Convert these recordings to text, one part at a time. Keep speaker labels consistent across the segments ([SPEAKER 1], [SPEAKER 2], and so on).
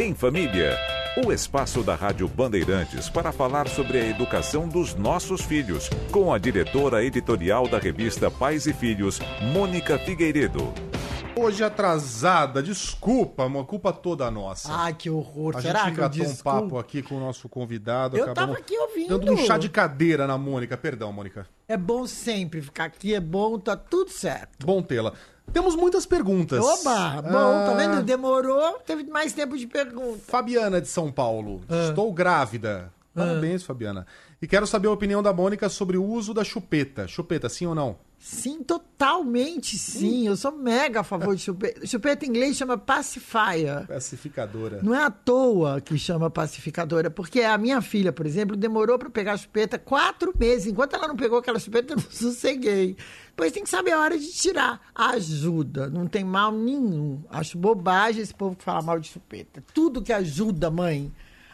[SPEAKER 1] Em Família. O espaço da Rádio Bandeirantes para falar sobre a educação dos nossos filhos, com a diretora editorial da revista Pais e Filhos, Mônica Figueiredo.
[SPEAKER 2] Hoje atrasada, desculpa, uma culpa toda nossa.
[SPEAKER 3] Ai, que horror.
[SPEAKER 2] A
[SPEAKER 3] Será
[SPEAKER 2] gente
[SPEAKER 3] que eu
[SPEAKER 2] engatou um papo aqui com o nosso convidado.
[SPEAKER 3] Eu
[SPEAKER 2] acabamos
[SPEAKER 3] tava aqui ouvindo.
[SPEAKER 2] Dando um chá de cadeira na Mônica. Perdão, Mônica.
[SPEAKER 3] É bom sempre ficar aqui, é bom, tá tudo certo.
[SPEAKER 2] Bom tê-la. Temos muitas perguntas.
[SPEAKER 3] Oba, bom, tá
[SPEAKER 2] Ah,
[SPEAKER 3] vendo? Demorou, teve mais tempo de pergunta.
[SPEAKER 2] Fabiana de São Paulo.
[SPEAKER 3] Ah.
[SPEAKER 2] Estou grávida. Parabéns, Fabiana. E quero saber a opinião da Mônica sobre o uso da chupeta. Chupeta, sim ou não?
[SPEAKER 3] Sim, totalmente sim. Eu sou mega a favor de chupeta. Chupeta em inglês chama pacifier.
[SPEAKER 2] Pacificadora.
[SPEAKER 3] Não é à toa que chama pacificadora, porque a minha filha, por exemplo, demorou para pegar a chupeta quatro meses. Enquanto ela não pegou aquela chupeta, eu não sosseguei. Depois tem que saber a hora de tirar. Ajuda, não tem mal nenhum. Acho bobagem esse povo que fala mal de chupeta. Tudo que ajuda, mãe,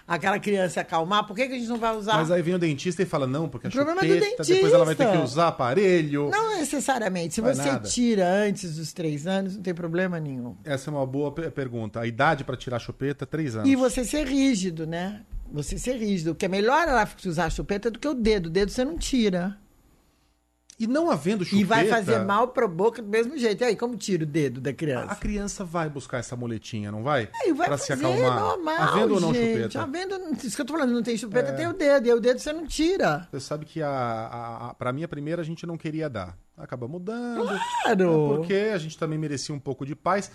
[SPEAKER 3] aquela criança acalmar, por que, que a gente não vai usar?
[SPEAKER 2] Mas aí vem o dentista e fala, não, porque a
[SPEAKER 3] O problema é
[SPEAKER 2] chupeta,
[SPEAKER 3] do
[SPEAKER 2] depois ela vai ter que
[SPEAKER 3] dentista.
[SPEAKER 2] usar aparelho.
[SPEAKER 3] Não necessariamente. Se
[SPEAKER 2] Vai
[SPEAKER 3] você
[SPEAKER 2] nada.
[SPEAKER 3] tira antes dos três anos, não tem problema nenhum.
[SPEAKER 2] Essa é uma boa pe- pergunta. A idade para tirar a chupeta, três anos.
[SPEAKER 3] E você ser rígido, né? Você ser rígido. Porque é melhor ela usar a chupeta do que o dedo. O dedo você não tira.
[SPEAKER 2] E não havendo chupeta...
[SPEAKER 3] E vai fazer mal pra boca do mesmo jeito. E aí, como tira o dedo da criança?
[SPEAKER 2] A criança vai buscar essa moletinha, não vai?
[SPEAKER 3] Aí vai
[SPEAKER 2] pra
[SPEAKER 3] fazer
[SPEAKER 2] se acalmar.
[SPEAKER 3] normal,
[SPEAKER 2] havendo ou não
[SPEAKER 3] gente.
[SPEAKER 2] chupeta? É.
[SPEAKER 3] Havendo, isso que eu tô falando, não tem chupeta, tem o dedo. E aí o dedo você não tira.
[SPEAKER 2] Você sabe que a, a, a, pra mim a primeira a gente não queria dar. Acabamos dando.
[SPEAKER 3] Claro.
[SPEAKER 2] É Porque a gente também merecia um pouco de paz.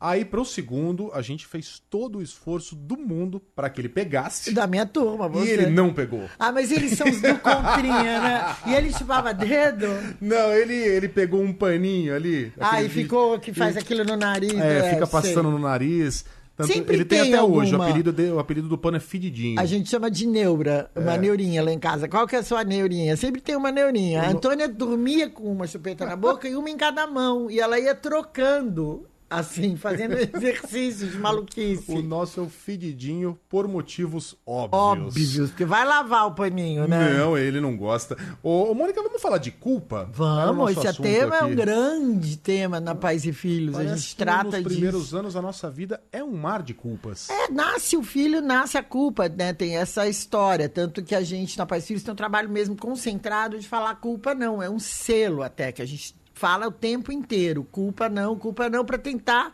[SPEAKER 2] Aí pro segundo, a gente fez todo o esforço do mundo para que ele pegasse.
[SPEAKER 3] Da minha turma,
[SPEAKER 2] E
[SPEAKER 3] você.
[SPEAKER 2] ele não pegou.
[SPEAKER 3] Ah, mas eles são os do contrinha, né? E ele chupava dedo.
[SPEAKER 2] Não, ele, ele pegou um paninho ali.
[SPEAKER 3] Ah, e ficou que faz aquilo no nariz.
[SPEAKER 2] É, fica
[SPEAKER 3] sei.
[SPEAKER 2] passando no nariz. Tanto-
[SPEAKER 3] Sempre
[SPEAKER 2] ele tem,
[SPEAKER 3] tem
[SPEAKER 2] até hoje. O
[SPEAKER 3] alguma.
[SPEAKER 2] apelido, de- o apelido do pano é fedidinho.
[SPEAKER 3] A gente chama de neura, uma
[SPEAKER 2] É.
[SPEAKER 3] neurinha lá em casa. Qual que é a sua neurinha? Sempre tem uma neurinha. A Antônia dormia com uma chupeta na boca e uma em cada mão. E ela ia trocando, assim, fazendo exercícios maluquice.
[SPEAKER 2] O nosso é o fedidinho por motivos óbvios.
[SPEAKER 3] Óbvios, porque vai lavar o paninho, né?
[SPEAKER 2] Não, ele não gosta. Ô, ô, Mônica, vamos falar de culpa?
[SPEAKER 3] Vamos, esse
[SPEAKER 2] assunto
[SPEAKER 3] tema é um
[SPEAKER 2] aqui.
[SPEAKER 3] grande tema na Pais e Filhos.
[SPEAKER 2] Parece
[SPEAKER 3] a gente trata
[SPEAKER 2] nos
[SPEAKER 3] disso.
[SPEAKER 2] primeiros anos a nossa vida é um mar de culpas.
[SPEAKER 3] É, nasce o filho, nasce a culpa, né? Tem essa história. Tanto que a gente, na Pais e Filhos, tem um trabalho mesmo concentrado de falar culpa não. É um selo até, que a gente fala o tempo inteiro. Culpa não, culpa não, para tentar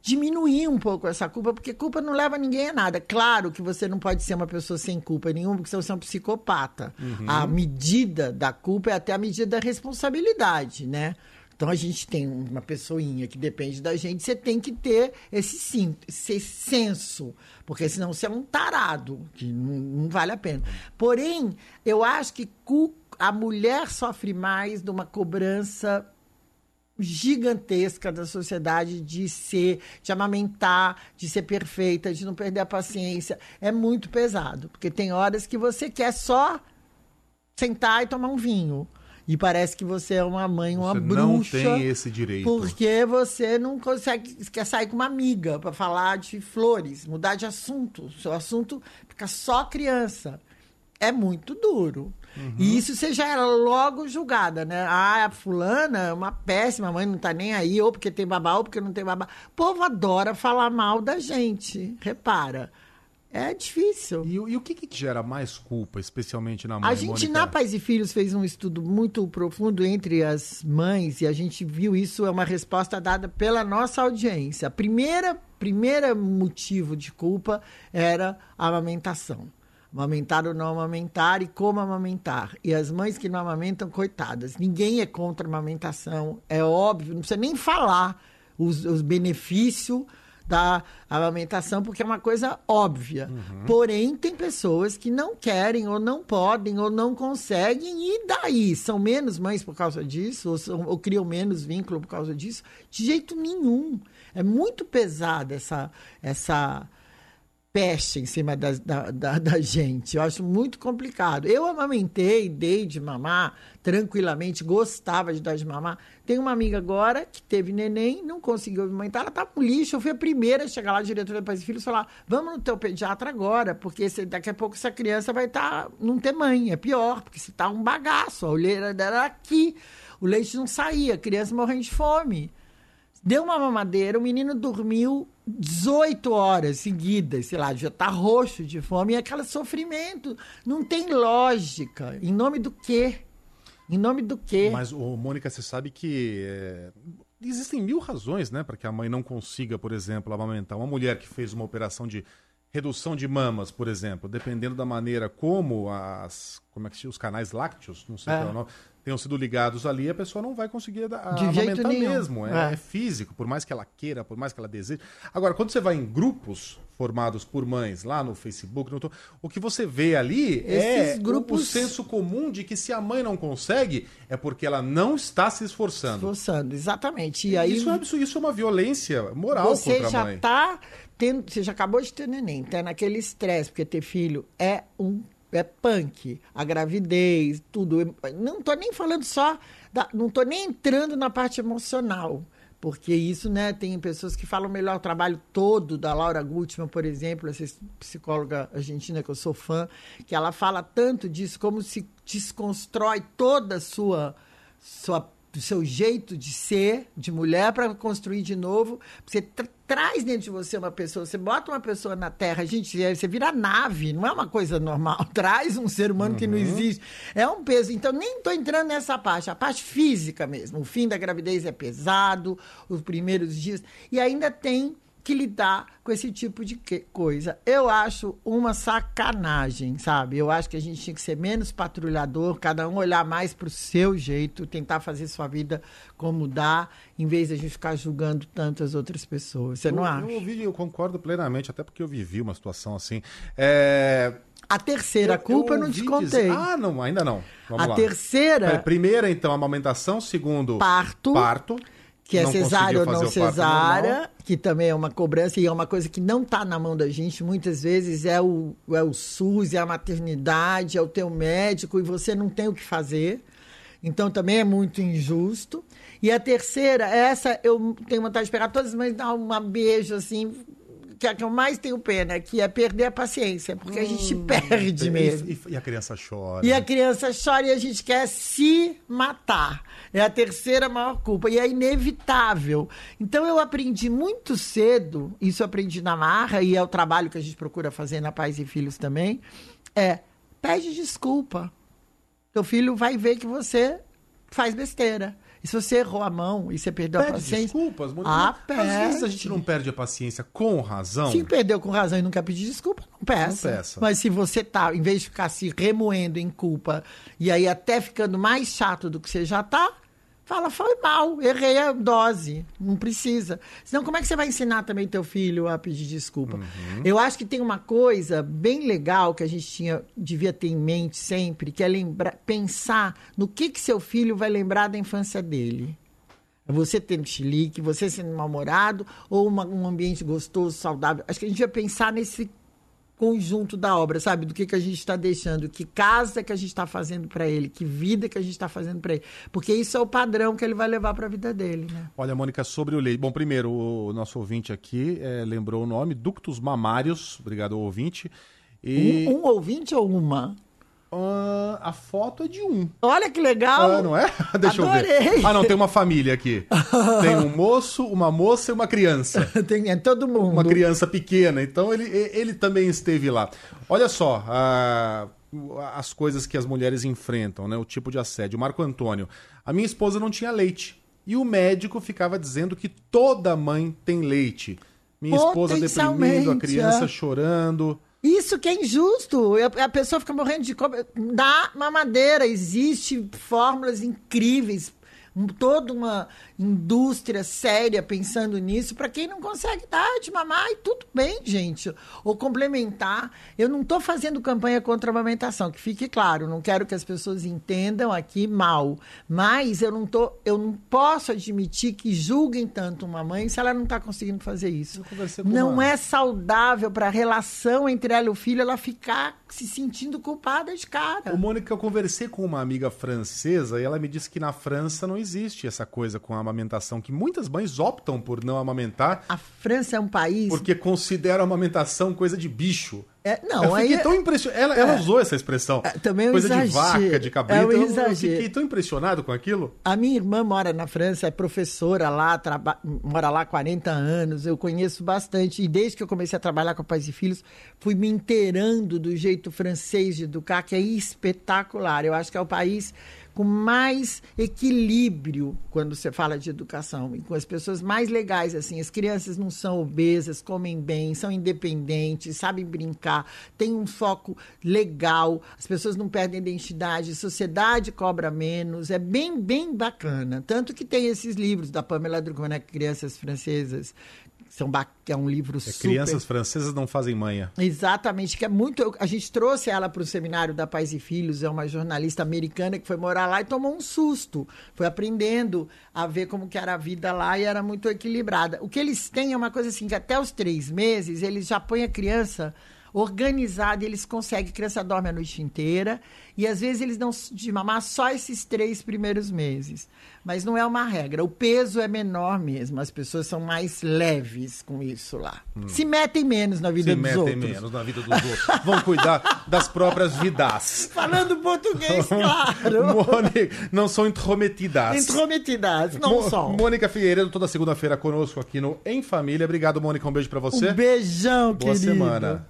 [SPEAKER 3] diminuir um pouco essa culpa, porque culpa não leva ninguém a nada. Claro que você não pode ser uma pessoa sem culpa nenhuma, porque você é um psicopata. A medida da culpa é até a medida da responsabilidade, né? Então a gente tem uma pessoinha que depende da gente, você tem que ter esse, sim, esse senso, porque senão você é um tarado, que não, não vale a pena. Porém, eu acho que cu- a mulher sofre mais de uma cobrança gigantesca da sociedade de ser, de amamentar, de ser perfeita, de não perder a paciência. É muito pesado, porque tem horas que você quer só sentar e tomar um vinho. E parece que você é uma mãe, uma
[SPEAKER 2] Você
[SPEAKER 3] bruxa.
[SPEAKER 2] não tem esse direito.
[SPEAKER 3] Porque você não consegue, quer sair com uma amiga para falar de flores, mudar de assunto. O seu assunto fica só criança. É muito duro.
[SPEAKER 2] Uhum.
[SPEAKER 3] E isso você já era logo julgada, né? Ah, a fulana é uma péssima, a mãe não tá nem aí, ou porque tem babá, ou porque não tem babá. O povo adora falar mal da gente, repara. É difícil.
[SPEAKER 2] E, o- e o que, que gera mais culpa, especialmente na mãe,
[SPEAKER 3] A gente,
[SPEAKER 2] Mônica?
[SPEAKER 3] na Pais e Filhos, fez um estudo muito profundo entre as mães e a gente viu isso, é uma resposta dada pela nossa audiência. A primeira, primeira motivo de culpa era a amamentação. Amamentar ou não amamentar e como amamentar. E as mães que não amamentam, coitadas. Ninguém é contra a amamentação, é óbvio, não precisa nem falar os, os benefícios da amamentação, porque é uma coisa óbvia. Porém, tem pessoas que não querem, ou não podem, ou não conseguem, e daí? São menos mães por causa disso, ou, são- ou criam menos vínculo por causa disso? De jeito nenhum. É muito pesada essa, essa peste em cima da, da, da, da gente. Eu acho muito complicado. Eu amamentei, dei de mamar tranquilamente, gostava de dar de mamar. Tem uma amiga agora que teve neném, não conseguiu amamentar, ela tá com lixo. Eu fui a primeira a chegar lá, diretora de Pais e Filhos, falar: vamos no teu pediatra agora, porque daqui a pouco essa criança vai estar. não ter mãe. É pior, porque se tá um bagaço, a olheira dela aqui. O leite não saía, a criança morrendo de fome. Deu uma mamadeira, o menino dormiu 18 horas seguidas, sei lá, já tá roxo de fome, e aquele sofrimento. Não tem lógica. Em nome do quê? Em nome do quê?
[SPEAKER 2] Mas, ô, Mônica, você sabe que é, existem mil razões, né, para que a mãe não consiga, por exemplo, amamentar. Uma mulher que fez uma operação de redução de mamas, por exemplo, dependendo da maneira como as, como é que se os canais lácteos, não sei
[SPEAKER 3] É.
[SPEAKER 2] qual é o nome, tenham sido ligados ali, a pessoa não vai conseguir a,
[SPEAKER 3] De jeito nenhum.
[SPEAKER 2] mesmo. É,
[SPEAKER 3] É.
[SPEAKER 2] é físico, por mais que ela queira, por mais que ela deseje. Agora, quando você vai em grupos formados por mães, lá no Facebook, no o que você vê ali é
[SPEAKER 3] Esses
[SPEAKER 2] o-
[SPEAKER 3] grupos-
[SPEAKER 2] o senso comum de que se a mãe não consegue, é porque ela não está se esforçando.
[SPEAKER 3] Esforçando, exatamente. E aí
[SPEAKER 2] isso, é, isso é uma violência moral
[SPEAKER 3] você
[SPEAKER 2] contra a
[SPEAKER 3] já
[SPEAKER 2] mãe.
[SPEAKER 3] Tendo, você já acabou de ter neném, tá naquele estresse, porque ter filho é um é punk, a gravidez, tudo. Não tô nem falando só, da, não tô nem entrando na parte emocional. Porque isso, né, tem pessoas que falam melhor o trabalho todo da Laura Gutman, por exemplo, essa psicóloga argentina que eu sou fã, que ela fala tanto disso, como se desconstrói toda a sua, sua do seu jeito de ser, de mulher, para construir de novo. Você tra- traz dentro de você uma pessoa, você bota uma pessoa na Terra, gente, é- você vira nave, não é uma coisa normal. Traz um ser humano que não existe. É um peso. Então, nem estou entrando nessa parte, a parte física mesmo. O fim da gravidez é pesado, os primeiros dias. E ainda tem que lidar com esse tipo de coisa. Eu acho uma sacanagem, sabe? Eu acho que a gente tinha que ser menos patrulhador, cada um olhar mais para o seu jeito, tentar fazer sua vida como dá, em vez de a gente ficar julgando tantas outras pessoas. Você não
[SPEAKER 2] eu,
[SPEAKER 3] acha?
[SPEAKER 2] Eu, ouvi, eu concordo plenamente, até porque eu vivi uma situação assim. É,
[SPEAKER 3] A terceira culpa eu, não te contei.
[SPEAKER 2] dizer- Ah, não, ainda não. Vamos
[SPEAKER 3] a
[SPEAKER 2] lá.
[SPEAKER 3] terceira,
[SPEAKER 2] Primeira, então, amamentação. Segundo,
[SPEAKER 3] parto.
[SPEAKER 2] parto.
[SPEAKER 3] Que é
[SPEAKER 2] Não
[SPEAKER 3] cesárea ou não cesárea, que também é uma cobrança e é uma coisa que não está na mão da gente. Muitas vezes é o, é o SUS, é a maternidade, é o teu médico e você não tem o que fazer. Então também é muito injusto. E a terceira, essa eu tenho vontade de pegar todas, mas dar um beijo assim, que é a que eu mais tenho pena, que é perder a paciência, porque a gente perde
[SPEAKER 2] E-
[SPEAKER 3] mesmo.
[SPEAKER 2] E, e a criança chora.
[SPEAKER 3] E a criança chora e a gente quer se matar. É a terceira maior culpa. E é inevitável. Então eu aprendi muito cedo, isso eu aprendi na marra, e é o trabalho que a gente procura fazer na Pais e Filhos também, é pede desculpa. Teu filho vai ver que você faz besteira. E se você errou a mão e você perdeu a
[SPEAKER 2] Pede
[SPEAKER 3] paciência.
[SPEAKER 2] desculpas, Mônica.
[SPEAKER 3] Ah,
[SPEAKER 2] Às vezes a
[SPEAKER 3] pede.
[SPEAKER 2] gente não perde a paciência com razão.
[SPEAKER 3] Se perdeu com razão e não quer pedir desculpa, não peça.
[SPEAKER 2] Não peça.
[SPEAKER 3] Mas se você tá, em vez de ficar se remoendo em culpa e aí até ficando mais chato do que você já tá, fala, foi mal, errei a dose, não precisa. Senão, como é que você vai ensinar também teu filho a pedir desculpa?
[SPEAKER 2] Uhum.
[SPEAKER 3] Eu acho que tem uma coisa bem legal que a gente tinha, devia ter em mente sempre, que é lembrar, pensar no que, que seu filho vai lembrar da infância dele. Você tendo chilique, você sendo mal-humorado, ou uma- um ambiente gostoso, saudável. Acho que a gente vai pensar nesse conjunto da obra, sabe? Do que, que a gente está deixando, que casa que a gente está fazendo para ele, que vida que a gente está fazendo para ele. Porque isso é o padrão que ele vai levar para a vida dele, né?
[SPEAKER 2] Olha, Mônica, sobre o leite. Bom, primeiro, o nosso ouvinte aqui eh, lembrou o nome, Ductus Mamários. Obrigado ouvinte. E
[SPEAKER 3] Um, um ouvinte ou uma?
[SPEAKER 2] Ah, a foto é de um.
[SPEAKER 3] Olha que legal!
[SPEAKER 2] Ah, não é? Deixa eu
[SPEAKER 3] Adorei.
[SPEAKER 2] ver. Ah, não, tem uma família aqui. Tem um moço, uma moça e uma criança.
[SPEAKER 3] Tem, é todo mundo.
[SPEAKER 2] Uma criança pequena. Então ele, ele também esteve lá. Olha só, as coisas que as mulheres enfrentam, né? O tipo de assédio. Marco Antônio. A minha esposa não tinha leite. E o médico ficava dizendo que toda mãe tem leite. Minha esposa deprimindo, a criança
[SPEAKER 3] é.
[SPEAKER 2] chorando.
[SPEAKER 3] Isso que é injusto. A pessoa fica morrendo de cobra. Dá mamadeira. Existe fórmulas incríveis. Um- Toda uma indústria séria pensando nisso para quem não consegue dar de mamar e tudo bem, gente. Ou complementar. Eu não estou fazendo campanha contra a amamentação, que fique claro. Não quero que as pessoas entendam aqui mal. Mas eu não tô, eu não posso admitir que julguem tanto uma mãe se ela não está conseguindo fazer isso. Não
[SPEAKER 2] uma-
[SPEAKER 3] é saudável para a relação entre ela e o filho ela ficar se sentindo culpada de cara.
[SPEAKER 2] Ô, Mônica, eu conversei com uma amiga francesa e ela me disse que na França não existe essa coisa com a amamentação, que muitas mães optam por não amamentar
[SPEAKER 3] A França é um país.
[SPEAKER 2] porque consideram a amamentação coisa de bicho.
[SPEAKER 3] É, não,
[SPEAKER 2] eu fiquei
[SPEAKER 3] aí-
[SPEAKER 2] tão impressionado. Ela, ela usou essa expressão.
[SPEAKER 3] É, também é
[SPEAKER 2] Coisa de
[SPEAKER 3] exagero.
[SPEAKER 2] vaca, de cabrito.
[SPEAKER 3] É um
[SPEAKER 2] Eu- eu, fiquei tão impressionado com aquilo.
[SPEAKER 3] A minha irmã mora na França, é professora lá, traba- mora lá há 40 anos, eu conheço bastante. E desde que eu comecei a trabalhar com pais e filhos, fui me inteirando do jeito francês de educar, que é espetacular. Eu acho que é o país com mais equilíbrio quando você fala de educação. E com as pessoas mais legais, assim. As crianças não são obesas, comem bem, são independentes, sabem brincar, têm um foco legal, as pessoas não perdem identidade, a sociedade cobra menos. É bem, bem bacana. Tanto que tem esses livros da Pamela Drucon, né? Crianças Francesas. São é um livro
[SPEAKER 2] É,
[SPEAKER 3] super...
[SPEAKER 2] crianças francesas não fazem manha.
[SPEAKER 3] Exatamente, que é muito. A gente trouxe ela para o seminário da Pais e Filhos, é uma jornalista americana que foi morar lá e tomou um susto. Foi aprendendo a ver como que era a vida lá e era muito equilibrada. O que eles têm é uma coisa assim, que até os três meses eles já põem a criança organizada eles conseguem. A criança dorme a noite inteira e às vezes eles dão de mamar só esses três primeiros meses. Mas não é uma regra. O peso é menor mesmo. As pessoas são mais leves com isso lá. Se metem menos na vida
[SPEAKER 2] Se
[SPEAKER 3] dos
[SPEAKER 2] metem
[SPEAKER 3] outros.
[SPEAKER 2] menos na vida dos outros. Vão cuidar das próprias vidas.
[SPEAKER 3] Falando português, claro.
[SPEAKER 2] Mônica, não são intrometidas.
[SPEAKER 3] Intrometidas, não
[SPEAKER 2] Mo-
[SPEAKER 3] são.
[SPEAKER 2] Mônica Figueiredo, toda segunda-feira conosco aqui no Em Família. Obrigado, Mônica. Um beijo pra você.
[SPEAKER 3] Um beijão,
[SPEAKER 2] Boa
[SPEAKER 3] querido.
[SPEAKER 2] semana.